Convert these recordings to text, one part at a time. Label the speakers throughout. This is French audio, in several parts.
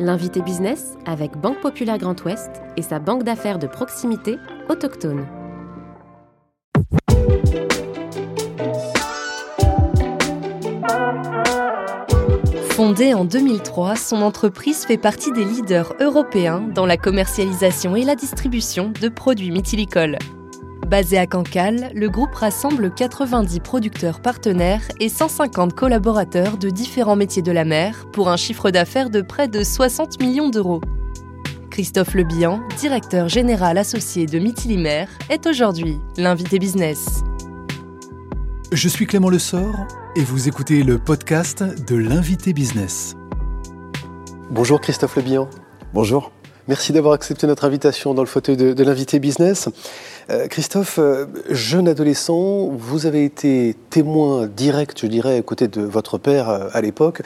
Speaker 1: L'invité business avec Banque Populaire Grand Ouest et sa banque d'affaires de proximité autochtone.
Speaker 2: Fondée en 2003, son entreprise fait partie des leaders européens dans la commercialisation et la distribution de produits mythilicoles. Basé à Cancale, le groupe rassemble 90 producteurs partenaires et 150 collaborateurs de différents métiers de la mer pour un chiffre d'affaires de près de 60 millions d'euros. Christophe Lebihan, directeur général associé de Mytilimer, est aujourd'hui l'invité business.
Speaker 3: Je suis Clément Lessort et vous écoutez le podcast de l'invité business.
Speaker 4: Bonjour Christophe Lebihan.
Speaker 5: Bonjour.
Speaker 4: Merci d'avoir accepté notre invitation dans le fauteuil de, l'invité business. Euh, Christophe, euh, jeune adolescent, vous avez été témoin direct, je dirais, à côté de votre père euh, à l'époque,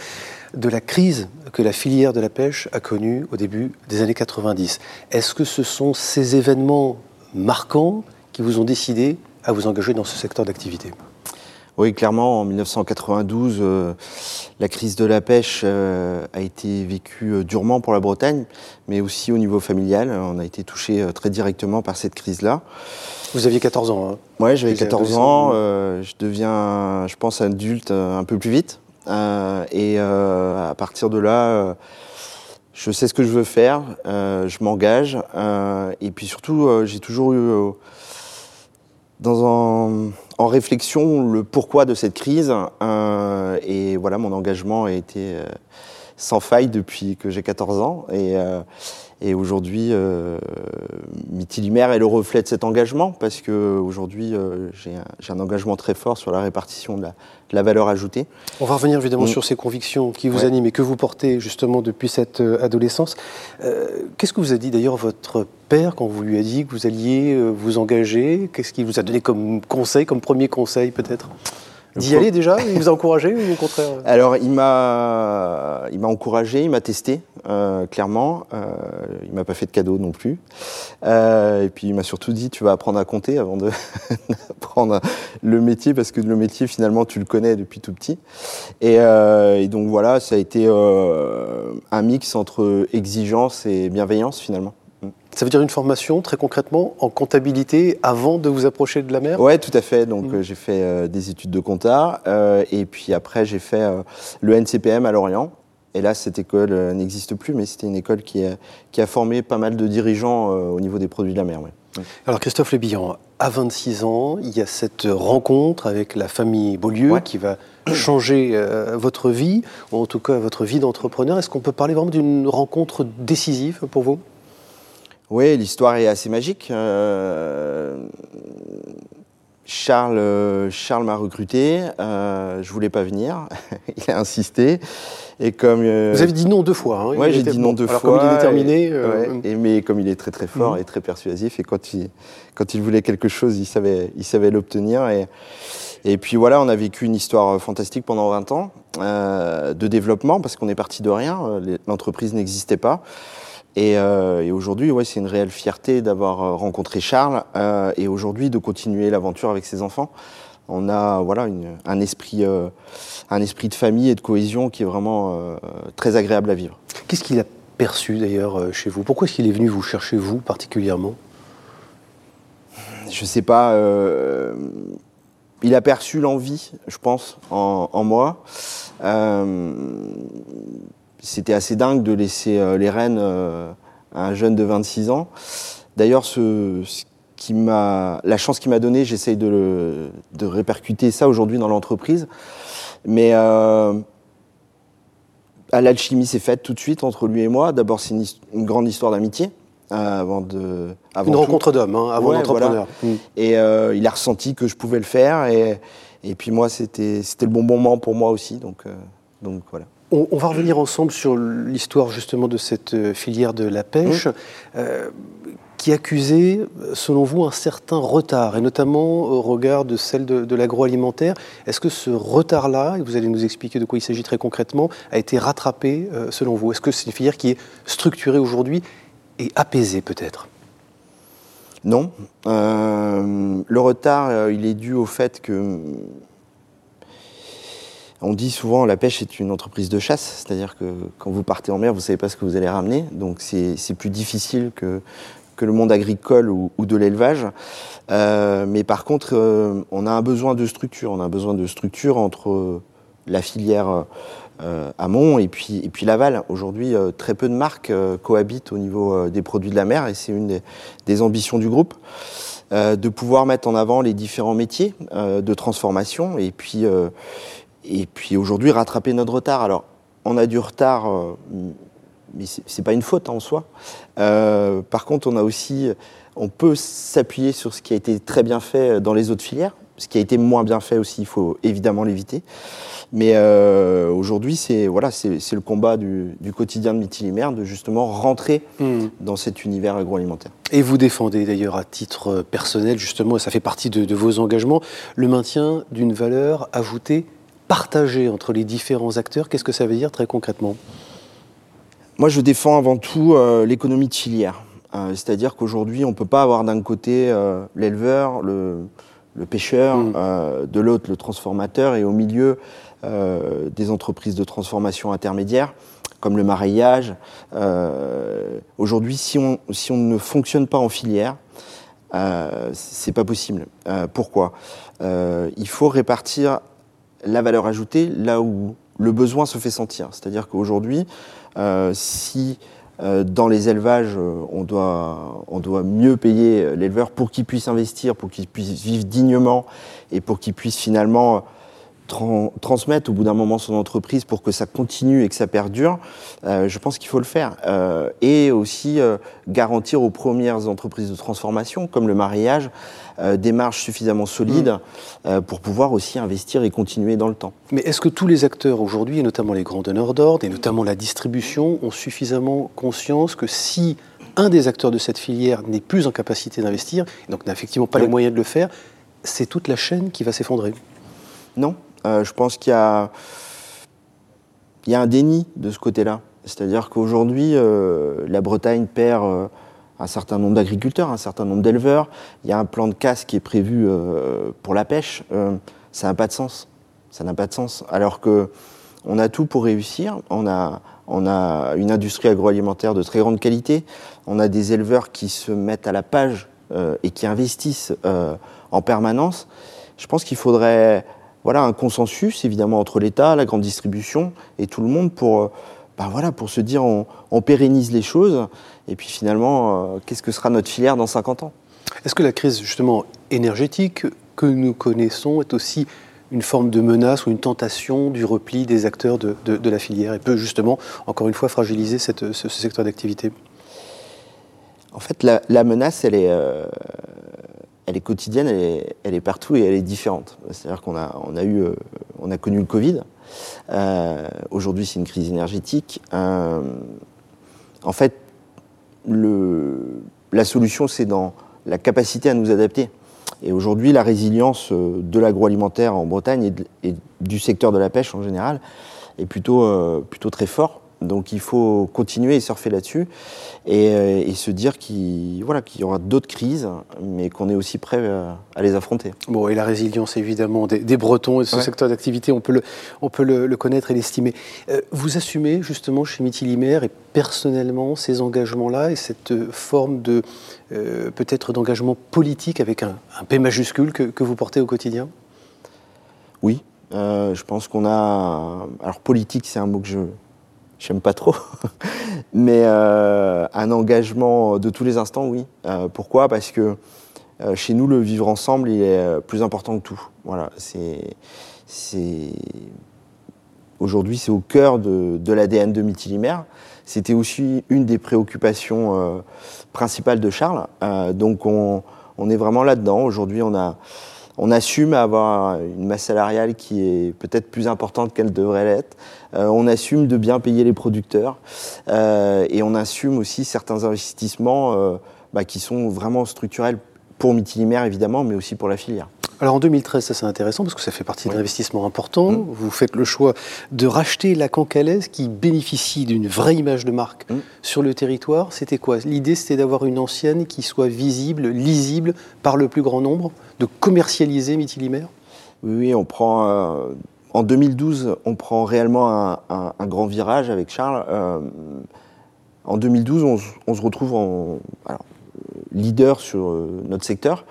Speaker 4: de la crise que la filière de la pêche a connue au début des années 90. Est-ce que ce sont ces événements marquants qui vous ont décidé à vous engager dans ce secteur d'activité?
Speaker 5: Oui, clairement, en 1992, euh, la crise de la pêche euh, a été vécue euh, durement pour la Bretagne, mais aussi au niveau familial. On a été touché très directement par cette crise-là.
Speaker 4: Vous aviez 14 ans, hein
Speaker 5: Oui, j'avais 14 ans. je deviens, je pense, adulte un peu plus vite. et à partir de là, je sais ce que je veux faire, je m'engage. et puis surtout, j'ai toujours eu dans un en réflexion le pourquoi de cette crise. Euh, et voilà, mon engagement a été euh, sans faille depuis que j'ai 14 ans. Et, euh, et aujourd'hui, euh, est le reflet de cet engagement parce qu'aujourd'hui, euh, j'ai un, un, engagement très fort sur la répartition de la, de la valeur ajoutée.
Speaker 4: On va revenir évidemment mm. sur ces convictions qui vous animent et que vous portez justement depuis cette euh, adolescence. Euh, Qu'est-ce que vous a dit d'ailleurs votre père quand vous lui avez dit que vous alliez vous engager? Qu'est-ce qu'il vous a donné comme conseil, comme premier conseil peut-être? D'y aller déjà Il vous a encouragé ou au contraire?
Speaker 5: Alors, il m'a, encouragé, il m'a testé, euh, clairement. Euh, il m'a pas fait de cadeau non plus. Euh, et puis, il m'a surtout dit tu vas apprendre à compter avant de apprendre le métier, parce que le métier, finalement, tu le connais depuis tout petit. Et, euh, donc, voilà, ça a été un mix entre exigence et bienveillance, finalement.
Speaker 4: Ça veut dire une formation, très concrètement, en comptabilité avant de vous approcher de la mer?
Speaker 5: Oui, tout à fait. Donc, mmh. euh, j'ai fait euh, des études de compta. Euh, et puis après, j'ai fait euh, le NCPM à Lorient. Et là, cette école n'existe plus, mais c'était une école qui a, qui a, formé pas mal de dirigeants au niveau des produits de la mer. Ouais.
Speaker 4: Alors, Christophe Lébillan, à 26 ans, il y a cette rencontre avec la famille Beaulieu ouais. qui va changer votre vie, ou en tout cas votre vie d'entrepreneur. Est-ce qu'on peut parler vraiment d'une rencontre décisive pour vous?
Speaker 5: Oui, l'histoire est assez magique. Euh, Charles, euh, Charles m'a recruté. Euh, je voulais pas venir. il a insisté. Et comme
Speaker 4: euh... vous avez dit non deux fois. Hein,
Speaker 5: oui, j'ai dit non deux
Speaker 4: alors,
Speaker 5: fois.
Speaker 4: Comme il est déterminé.
Speaker 5: Euh... Ouais, et, mais comme il est très très fort mmh. et très persuasif, et quand il quand il voulait quelque chose, il savait il savait l'obtenir. Et et puis voilà, on a vécu une histoire fantastique pendant 20 ans euh, de développement parce qu'on est parti de rien. L'entreprise n'existait pas. Et, euh, et aujourd'hui, ouais, c'est une réelle fierté d'avoir euh, rencontré Charles euh, et aujourd'hui de continuer l'aventure avec ses enfants. On a voilà une, un esprit, euh, un esprit de famille et de cohésion qui est vraiment très agréable à vivre.
Speaker 4: Qu'est-ce qu'il a perçu d'ailleurs chez vous? Pourquoi est-ce qu'il est venu vous chercher vous particulièrement?
Speaker 5: Je sais pas. Il a perçu l'envie, je pense, en, en moi c'était assez dingue de laisser euh, les rênes euh, à un jeune de 26 ans. D'ailleurs, ce, ce, qui m'a, la chance qu'il m'a donnée, j'essaye de, le, de répercuter ça aujourd'hui dans l'entreprise. Mais euh, l'alchimie s'est faite tout de suite entre lui et moi. D'abord, c'est une, une, grande histoire d'amitié. Euh, avant de, avant
Speaker 4: une tout. rencontre d'homme, hein, avant ouais, d'entrepreneur.
Speaker 5: Voilà. Mmh. Et euh, il a ressenti que je pouvais le faire. Et, et puis moi, c'était, c'était le bon moment pour moi aussi. Donc, euh, donc voilà.
Speaker 4: On, on, va revenir ensemble sur l'histoire justement de cette euh, filière de la pêche, mmh. euh, qui accusait, selon vous, un certain retard, et notamment au regard de celle de, de l'agroalimentaire. Est-ce que ce retard-là, et vous allez nous expliquer de quoi il s'agit très concrètement, a été rattrapé euh, selon vous? Est-ce que c'est une filière qui est structurée aujourd'hui et apaisée peut-être?
Speaker 5: Non. Euh, le retard, il est dû au fait que On dit souvent la pêche est une entreprise de chasse, c'est-à-dire que quand vous partez en mer, vous ne savez pas ce que vous allez ramener, donc c'est plus difficile que, le monde agricole ou, de l'élevage. Euh, mais par contre, euh, on a un besoin de structure, on a un besoin de structure entre la filière euh, amont et puis, l'aval. Aujourd'hui, très peu de marques cohabitent au niveau des produits de la mer et c'est une des, des, ambitions du groupe. de pouvoir mettre en avant les différents métiers de transformation et puis, et puis aujourd'hui rattraper notre retard. Alors, on a du retard, euh, mais ce n'est pas une faute en soi. Euh, par contre, on a aussi, on peut s'appuyer sur ce qui a été très bien fait dans les autres filières. Ce qui a été moins bien fait aussi, il faut évidemment l'éviter. Mais euh, aujourd'hui, c'est voilà, c'est le combat du, quotidien de Mitilimer de justement rentrer hmm. dans cet univers agroalimentaire.
Speaker 4: Et vous défendez d'ailleurs à titre personnel, justement, et ça fait partie de vos engagements, le maintien d'une valeur ajoutée partagé entre les différents acteurs. Qu'est-ce que ça veut dire très concrètement?
Speaker 5: Moi, je défends avant tout euh, l'économie de filière. Euh, c'est-à-dire qu'aujourd'hui, on ne peut pas avoir d'un côté euh, l'éleveur, le, pêcheur, mm. de l'autre le transformateur, et au milieu des entreprises de transformation intermédiaires comme le maraillage. Aujourd'hui, si on, si on ne fonctionne pas en filière, euh, c'est pas possible. pourquoi? Il faut répartir la valeur ajoutée là où le besoin se fait sentir. C'est-à-dire qu'aujourd'hui, euh, si euh, dans les élevages, euh, on, doit, on doit mieux payer l'éleveur pour qu'il puisse investir, pour qu'il puisse vivre dignement et pour qu'il puisse finalement transmettre au bout d'un moment son entreprise pour que ça continue et que ça perdure, euh, je pense qu'il faut le faire. Euh, et aussi euh, garantir aux premières entreprises de transformation, comme le mariage, des marges suffisamment solides mm. pour pouvoir aussi investir et continuer dans le temps.
Speaker 4: Mais est-ce que tous les acteurs aujourd'hui, et notamment les grands donneurs d'ordre, et notamment la distribution, ont suffisamment conscience que si un des acteurs de cette filière n'est plus en capacité d'investir, donc n'a effectivement pas les moyens de le faire, c'est toute la chaîne qui va s'effondrer?
Speaker 5: Non, euh, je pense qu'il y a, un déni de ce côté-là. C'est-à-dire qu'aujourd'hui, euh, la Bretagne perd euh, un certain nombre d'agriculteurs, un certain nombre d'éleveurs. Il y a un plan de casse qui est prévu pour la pêche. ça n'a pas de sens. Ça n'a pas de sens. Alors que on a tout pour réussir. On a une industrie agroalimentaire de très grande qualité. On a des éleveurs qui se mettent à la page et qui investissent en permanence. Je pense qu'il faudrait voilà, un consensus évidemment entre l'État, la grande distribution et tout le monde pour, bah, voilà, pour se dire on, pérennise les choses. Et puis finalement euh, qu'est-ce que sera notre filière dans 50 ans?
Speaker 4: Est-ce que la crise justement énergétique que nous connaissons est aussi une forme de menace ou une tentation du repli des acteurs de, la filière et peut justement, encore une fois, fragiliser ce, secteur d'activité?
Speaker 5: En fait, la, menace, elle est, euh, elle est quotidienne, elle est, partout et elle est différente. C'est-à-dire qu'on a, euh, connu le Covid. Euh, aujourd'hui, c'est une crise énergétique. Euh, en fait, la solution, c'est dans la capacité à nous adapter. Et aujourd'hui, la résilience de l'agroalimentaire en Bretagne et, du secteur de la pêche en général est plutôt, plutôt très fort. Donc il faut continuer et surfer là-dessus et, euh, se dire qu'il voilà, qu'il y aura d'autres crises, mais qu'on est aussi prêt euh, à les affronter.
Speaker 4: Bon, et la résilience évidemment des, Bretons et de ce secteur d'activité, on peut le, on peut le, connaître et l'estimer. Euh, vous assumez justement chez Mitilimer et personnellement ces engagements-là et cette forme de peut-être d'engagement politique avec un, P majuscule que, que vous portez au quotidien?
Speaker 5: Oui, je pense qu'on a... Alors politique, c'est un mot que je j'aime pas trop, mais euh, un engagement de tous les instants, oui. Euh, pourquoi? Parce que euh, chez nous, le vivre ensemble, il est plus important que tout. Voilà, c'est, aujourd'hui, c'est au cœur de, de l'ADN de Mitilimer. C'était aussi une des préoccupations principales de Charles. donc, on, on, est vraiment là-dedans. Aujourd'hui, on a on assume avoir une masse salariale qui est peut-être plus importante qu'elle devrait l'être. Euh, on assume de bien payer les producteurs euh, et on assume aussi certains investissements euh, bah, qui sont vraiment structurels pour Mitilimer évidemment, mais aussi pour la filière.
Speaker 4: Alors en 2013, ça c'est intéressant parce que ça fait partie d'investissements importants. Mmh. Vous faites le choix de racheter la Cancalaise qui bénéficie d'une vraie image de marque mmh. sur le territoire. C'était quoi? L'idée c'était d'avoir une ancienne qui soit visible, lisible par le plus grand nombre, de commercialiser Mitilimer
Speaker 5: Oui, on prend en 2012, on prend réellement un, grand virage avec Charles. en 2012, on, se retrouve en leader sur notre secteur.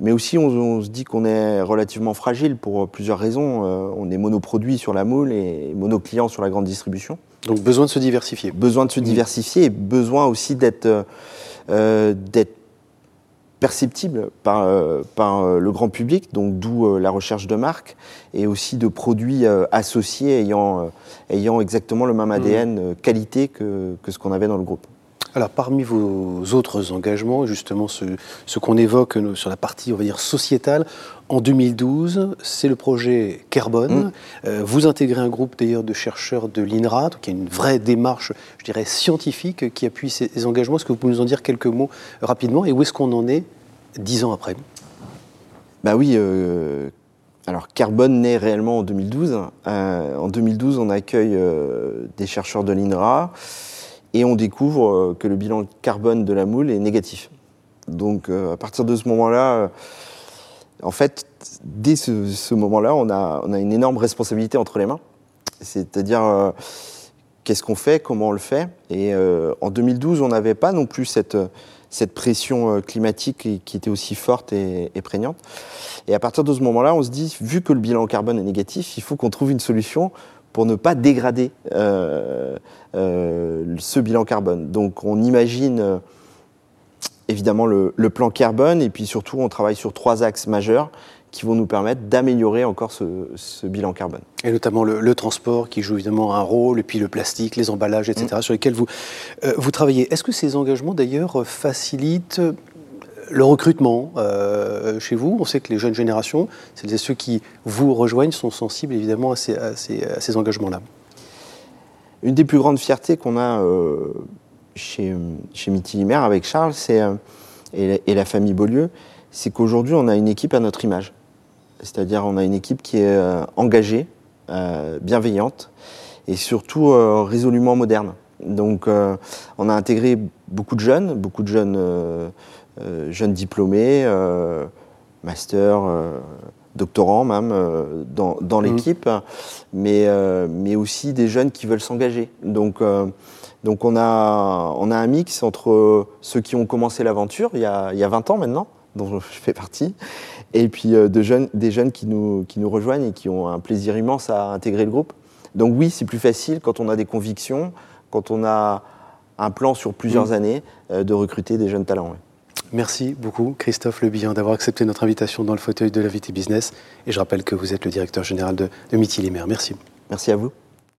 Speaker 5: Mais aussi, on, se dit qu'on est relativement fragile pour plusieurs raisons. on est monoproduit sur la moule et monoclient sur la grande distribution.
Speaker 4: Donc besoin de se diversifier.
Speaker 5: Besoin de se diversifier et besoin aussi d'être euh, perceptible par, euh, par euh, le grand public, donc d'où la recherche de marques et aussi de produits associés ayant, ayant exactement le même ADN qualité que, que ce qu'on avait dans le groupe.
Speaker 4: Alors, parmi vos autres engagements, justement, ce, ce qu'on évoque sur la partie, on va dire, sociétale, en 2012, c'est le projet Carbone. Mm. Euh, vous intégrez un groupe d'ailleurs de chercheurs de l'INRA, qui a une vraie démarche, je dirais, scientifique qui appuie ces, engagements. Est-ce que vous pouvez nous en dire quelques mots rapidement et où est-ce qu'on en est dix ans après?
Speaker 5: Bah oui. Euh, alors, Carbone naît réellement en 2012. Euh, en 2012, on accueille des chercheurs de l'INRA et on découvre euh, que le bilan carbone de la moule est négatif. Donc euh, à partir de ce moment-là, euh, en fait, dès ce, moment-là, on a, une énorme responsabilité entre les mains. C'est-à-dire, qu'est-ce qu'on fait, comment on le fait? Et en 2012, on n'avait pas non plus cette, pression climatique qui, était aussi forte et, prégnante. Et à partir de ce moment-là, on se dit, vu que le bilan carbone est négatif, il faut qu'on trouve une solution pour ne pas dégrader euh, euh, ce bilan carbone. Donc on imagine euh, évidemment le, plan carbone et puis surtout on travaille sur trois axes majeurs qui vont nous permettre d'améliorer encore ce, bilan carbone.
Speaker 4: Et notamment le, transport qui joue évidemment un rôle, et puis le plastique, les emballages, etc., mm. sur lesquels vous, vous travaillez. Est-ce que ces engagements d'ailleurs facilitent le recrutement euh, chez vous, on sait que les jeunes générations, c'est ceux qui vous rejoignent, sont sensibles évidemment à ces, engagements-là.
Speaker 5: Une des plus grandes fiertés qu'on a euh, chez, chez avec Charles euh, et, la, famille Beaulieu, c'est qu'aujourd'hui on a une équipe à notre image. C'est-à-dire on a une équipe qui est engagée, bienveillante et surtout résolument moderne. Donc on a intégré beaucoup de jeunes, beaucoup de jeunes jeunes diplômés, euh, master, euh, doctorants même, dans, dans mmh. l'équipe, mais, mais aussi des jeunes qui veulent s'engager. Donc, donc on, a, on a un mix entre ceux qui ont commencé l'aventure il, y a, il y a 20 ans maintenant, dont je fais partie, et puis de jeunes, des jeunes qui nous, qui nous rejoignent et qui ont un plaisir immense à intégrer le groupe. Donc oui, c'est plus facile quand on a des convictions, quand on a un plan sur plusieurs mmh. années, de recruter des jeunes talents.
Speaker 4: Merci beaucoup, Christophe Lebihan, d'avoir accepté notre invitation dans le fauteuil de la VT Business. Et je rappelle que vous êtes le directeur général de, de Merci.
Speaker 5: Merci à vous.